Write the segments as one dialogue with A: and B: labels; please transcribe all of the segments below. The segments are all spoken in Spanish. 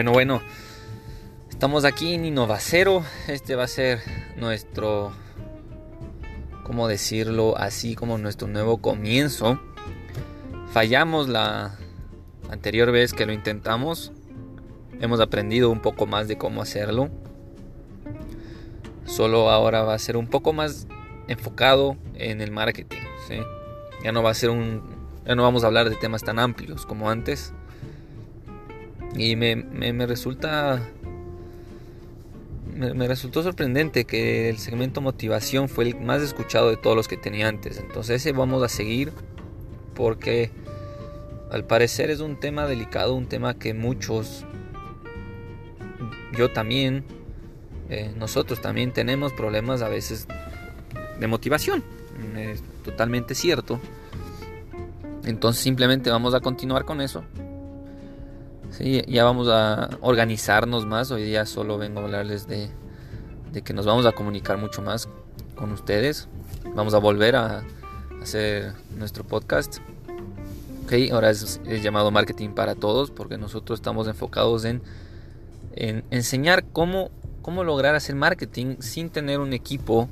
A: Bueno, bueno, estamos aquí en Innovacero. Este va a ser nuestro, ¿cómo decirlo? Así como nuestro nuevo comienzo. Fallamos la anterior vez que lo intentamos. Hemos aprendido un poco más de cómo hacerlo. Solo ahora va a ser un poco más enfocado en el marketing. Ya no va a ser un, ya no vamos a hablar de temas tan amplios como antes y me, me, resulta. Me, resultó sorprendente que el segmento motivación fue el más escuchado de todos los que tenía antes. Entonces ese vamos a seguir porque al parecer es un tema delicado, un tema que muchos, yo también, eh, nosotros también tenemos problemas a veces de motivación. Es totalmente cierto. Entonces simplemente vamos a continuar con eso. Sí, ya vamos a organizarnos más. Hoy día solo vengo a hablarles de, que nos vamos a comunicar mucho más con ustedes. Vamos a volver a hacer nuestro podcast. Okay, ahora es, llamado Marketing para Todos porque nosotros estamos enfocados en, enseñar cómo, cómo lograr hacer marketing sin tener un equipo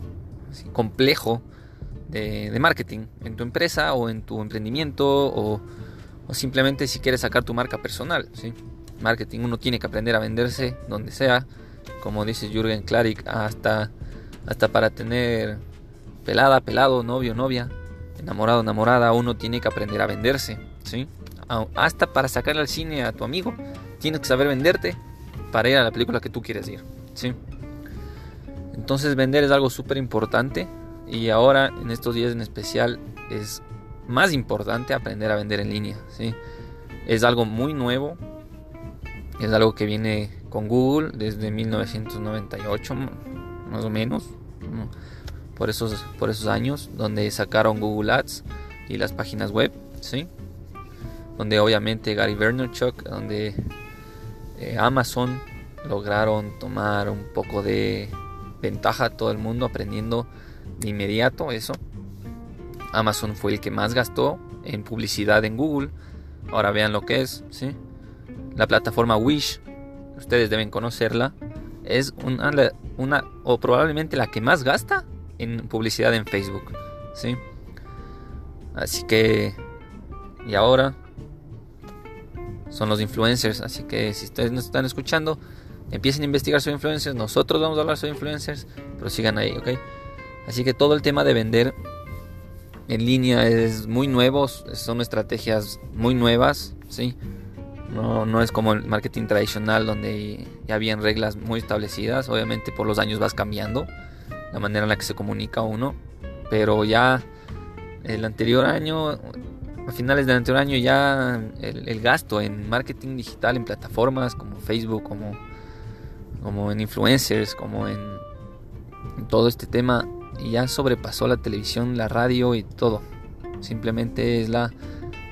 A: complejo de, de, marketing en tu empresa o en tu emprendimiento o o simplemente si quieres sacar tu marca personal. ¿sí? Marketing uno tiene que aprender a venderse donde sea, como dice Jürgen Klarik, hasta, hasta para tener pelada, pelado, novio, novia, enamorado, enamorada, uno tiene que aprender a venderse. ¿sí? Hasta para sacar al cine a tu amigo, tienes que saber venderte para ir a la película que tú quieres ir. ¿sí? Entonces vender es algo súper importante y ahora en estos días en especial es más importante aprender a vender en línea. ¿sí? Es algo muy nuevo, es algo que viene con Google desde 1998 más o menos, por esos, por esos años, donde sacaron Google Ads y las páginas web, ¿sí? donde obviamente Gary Vaynerchuk, donde eh, Amazon lograron tomar un poco de ventaja a todo el mundo aprendiendo de inmediato eso Amazon fue el que más gastó en publicidad en Google. Ahora vean lo que es, ¿sí? La plataforma Wish, ustedes deben conocerla, es una, una o probablemente la que más gasta en publicidad en Facebook, ¿sí? Así que y ahora son los influencers, así que si ustedes nos están escuchando, empiecen a investigar sobre influencers, nosotros vamos a hablar sobre influencers, pero sigan ahí, ¿ok? Así que todo el tema de vender en línea es muy nuevo, son estrategias muy nuevas, ¿sí? No, no es como el marketing tradicional donde ya habían reglas muy establecidas, obviamente por los años vas cambiando la manera en la que se comunica uno, pero ya el anterior año, a finales del anterior año ya el, gasto en marketing digital, en plataformas como Facebook, como, como en influencers, como en todo este tema y ya sobrepasó la televisión, la radio y todo. Simplemente es la,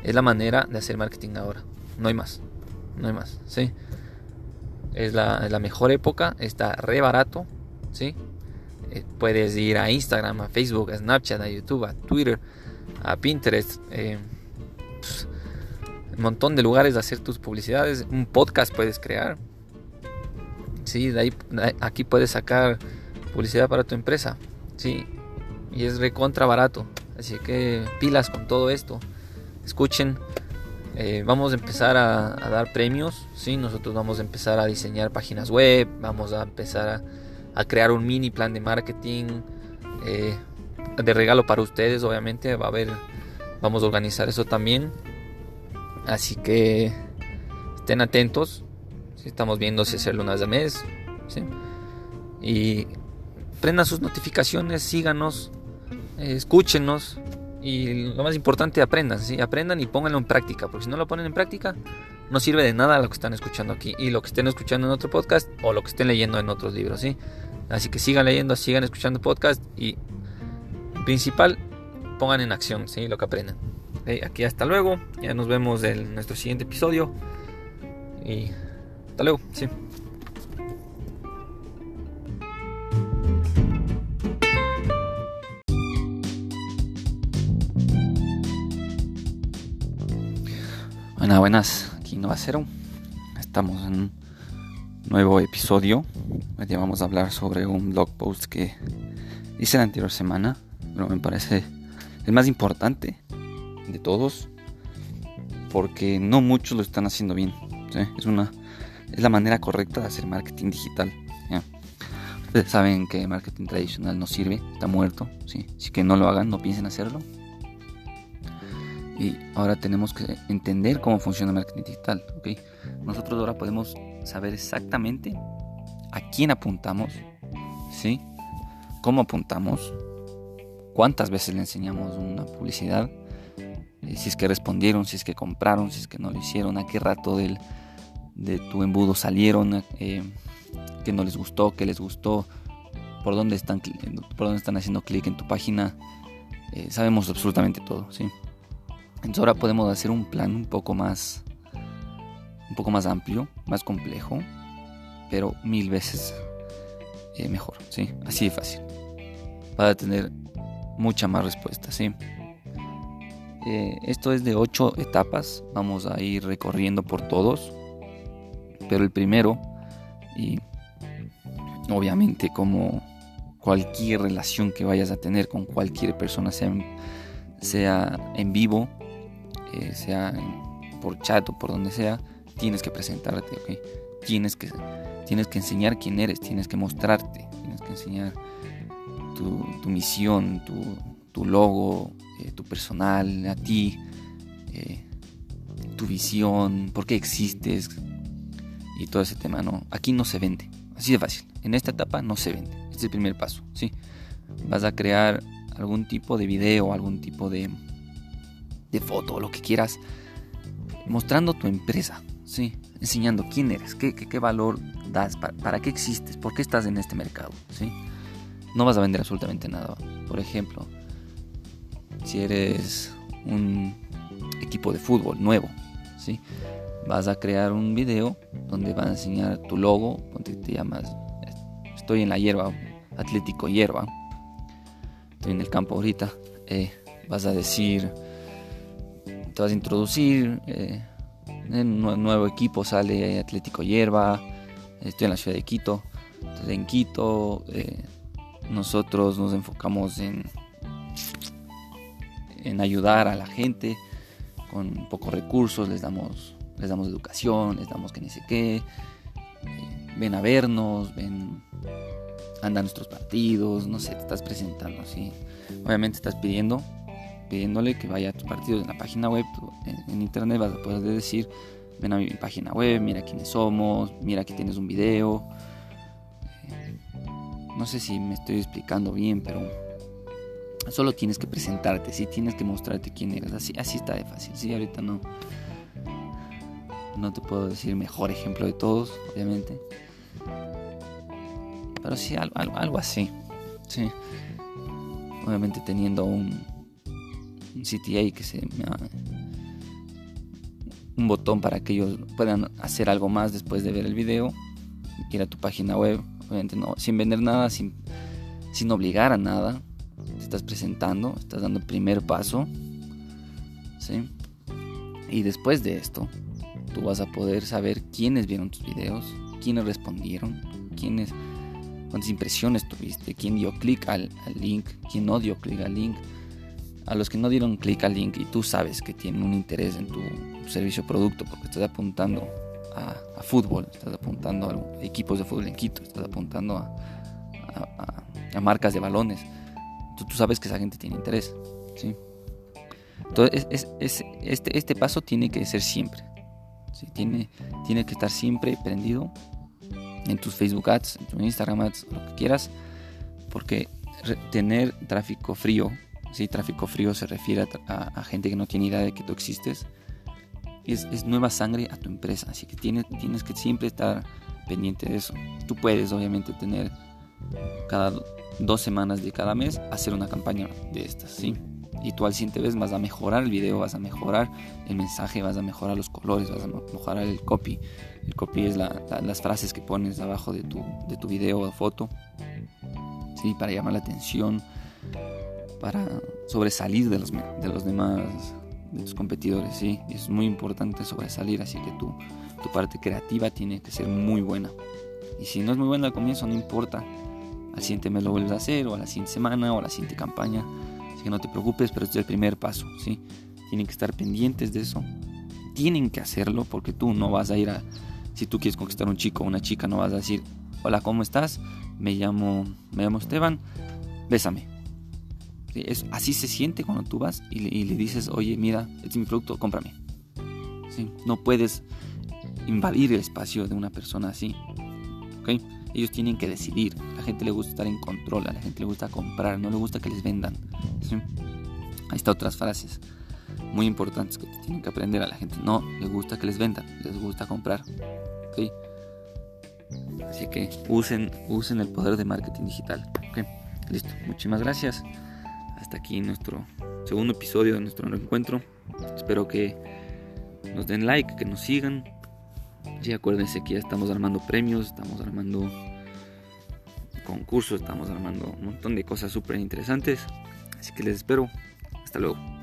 A: es la manera de hacer marketing ahora. No hay más. No hay más. ¿sí? Es la, la mejor época. Está re barato. ¿sí? Eh, puedes ir a Instagram, a Facebook, a Snapchat, a YouTube, a Twitter, a Pinterest. Eh, un montón de lugares de hacer tus publicidades. Un podcast puedes crear. Sí, de ahí, aquí puedes sacar publicidad para tu empresa. Sí, y es recontra barato. Así que pilas con todo esto. Escuchen, eh, vamos a empezar a, dar premios. ¿sí? Nosotros vamos a empezar a diseñar páginas web, vamos a empezar a, crear un mini plan de marketing. Eh, de regalo para ustedes, obviamente. Va a haber, vamos a organizar eso también. Así que estén atentos. Estamos viendo si hacerlo una vez al mes. ¿sí? Y prendan sus notificaciones, síganos, eh, escúchenos y lo más importante, aprendan, ¿sí? aprendan y pónganlo en práctica, porque si no lo ponen en práctica, no sirve de nada lo que están escuchando aquí y lo que estén escuchando en otro podcast o lo que estén leyendo en otros libros, ¿sí? Así que sigan leyendo, sigan escuchando podcast y principal, pongan en acción, ¿sí? Lo que aprendan. Aquí hasta luego, ya nos vemos en nuestro siguiente episodio y hasta luego, sí. Buenas, buenas, aquí Nova Cero. Estamos en nuevo episodio. Hoy vamos a hablar sobre un blog post que hice la anterior semana, pero me parece el más importante de todos, porque no muchos lo están haciendo bien. Es, una, es la manera correcta de hacer marketing digital. Ustedes saben que marketing tradicional no sirve, está muerto. ¿sí? Así que no lo hagan, no piensen hacerlo. Y ahora tenemos que entender cómo funciona el marketing digital. ¿okay? Nosotros ahora podemos saber exactamente a quién apuntamos, ¿sí? cómo apuntamos, cuántas veces le enseñamos una publicidad, eh, si es que respondieron, si es que compraron, si es que no lo hicieron, a qué rato del, de tu embudo salieron, eh, qué no les gustó, qué les gustó, por dónde están, por dónde están haciendo clic en tu página. Eh, sabemos absolutamente todo, ¿sí? Entonces ahora podemos hacer un plan un poco más un poco más amplio, más complejo, pero mil veces eh, mejor, ¿sí? Así de fácil. Para tener mucha más respuesta, ¿sí? Eh, esto es de ocho etapas, vamos a ir recorriendo por todos, pero el primero, y obviamente como cualquier relación que vayas a tener con cualquier persona, sea sea en vivo, eh, sea por chat o por donde sea, tienes que presentarte, ¿ok? Tienes que, tienes que enseñar quién eres, tienes que mostrarte, tienes que enseñar tu, misión, tu, logo, eh, tu personal, a ti, eh, tu visión, por qué existes y todo ese tema, ¿no? Aquí no se vende, así de fácil. En esta etapa no se vende, este es el primer paso, ¿sí? Vas a crear algún tipo de video, algún tipo de, de foto, lo que quieras, mostrando tu empresa, Sí, enseñando quién eres, qué, qué, valor das, para, qué existes, por qué estás en este mercado. ¿sí? No vas a vender absolutamente nada. Por ejemplo, si eres un equipo de fútbol nuevo, ¿sí? vas a crear un video donde vas a enseñar tu logo, donde te llamas, estoy en la hierba, Atlético Hierba, estoy en el campo ahorita, eh, vas a decir, te vas a introducir. Eh, un nuevo equipo sale Atlético Hierba, estoy en la ciudad de Quito. en Quito eh, nosotros nos enfocamos en, en ayudar a la gente con pocos recursos, les damos, les damos educación, les damos que ni sé qué. Eh, ven a vernos, ven, andan nuestros partidos, no sé, te estás presentando así. Obviamente estás pidiendo pidiéndole que vaya a tus partidos en la página web, en, internet vas a poder decir, ven a mi página web, mira quiénes somos, mira que tienes un video. No sé si me estoy explicando bien, pero solo tienes que presentarte, sí, tienes que mostrarte quién eres, así, así está de fácil, sí, ahorita no. No te puedo decir mejor ejemplo de todos, obviamente. Pero sí, algo, algo así. Sí. Obviamente teniendo un CTA que se un botón para que ellos puedan hacer algo más después de ver el video, ir a tu página web, obviamente no, sin vender nada, sin, sin obligar a nada, te estás presentando, estás dando el primer paso, ¿sí? Y después de esto, tú vas a poder saber quiénes vieron tus videos, quiénes respondieron, quiénes, cuántas impresiones tuviste, quién dio clic al, al link, quién no dio clic al link, a los que no dieron clic al link y tú sabes que tienen un interés en tu, servicio o producto porque estás apuntando a, fútbol, estás apuntando a equipos de fútbol en Quito, estás apuntando a, marcas de balones, tú, sabes que esa gente tiene interés. ¿sí? Entonces, es, este, este paso tiene que ser siempre. Tiene, tiene que estar siempre prendido en tus Facebook Ads, en tu Instagram Ads, lo que quieras, porque tener tráfico frío si tráfico frío se refiere a, gente que no tiene idea de que tú existes. Es, nueva sangre a tu empresa, así que tienes, tienes que siempre estar pendiente de eso. Tú puedes obviamente tener cada dos semanas de cada mes hacer una campaña de estas, ¿sí? Y tú al siguiente vez vas a mejorar el video, vas a mejorar el mensaje, vas a mejorar los colores, vas a mejorar el copy. El copy es las frases que pones abajo de tu, de tu video o foto, ¿sí? Para llamar la atención, para sobresalir de los, de los demás de tus competidores, ¿sí? Es muy importante sobresalir, así que tu, tu parte creativa tiene que ser muy buena. Y si no es muy buena al comienzo, no importa. Al siguiente mes lo vuelves a hacer, o a la siguiente semana, o a la siguiente campaña. Así que no te preocupes, pero este es el primer paso, ¿sí? Tienen que estar pendientes de eso. Tienen que hacerlo porque tú no vas a ir a... Si tú quieres conquistar a un chico o una chica, no vas a decir, hola, ¿cómo estás? Me llamo, me llamo Esteban, bésame. Es, así se siente cuando tú vas y le, dices, oye, mira, este es mi producto, cómprame. No puedes invadir el espacio de una persona así. ¿Okay? Ellos tienen que decidir. A la gente le gusta estar en control, a la gente le gusta comprar, no le gusta que les vendan. ¿Sí? Ahí está otras frases muy importantes que tienen que aprender a la gente. No le gusta que les vendan, les gusta comprar. ¿Okay? Así que usen, usen el poder de marketing digital. ¿Okay? Listo, muchísimas gracias. Aquí nuestro segundo episodio de nuestro encuentro. Espero que nos den like, que nos sigan. Y acuérdense que ya estamos armando premios, estamos armando concursos, estamos armando un montón de cosas súper interesantes. Así que les espero. Hasta luego.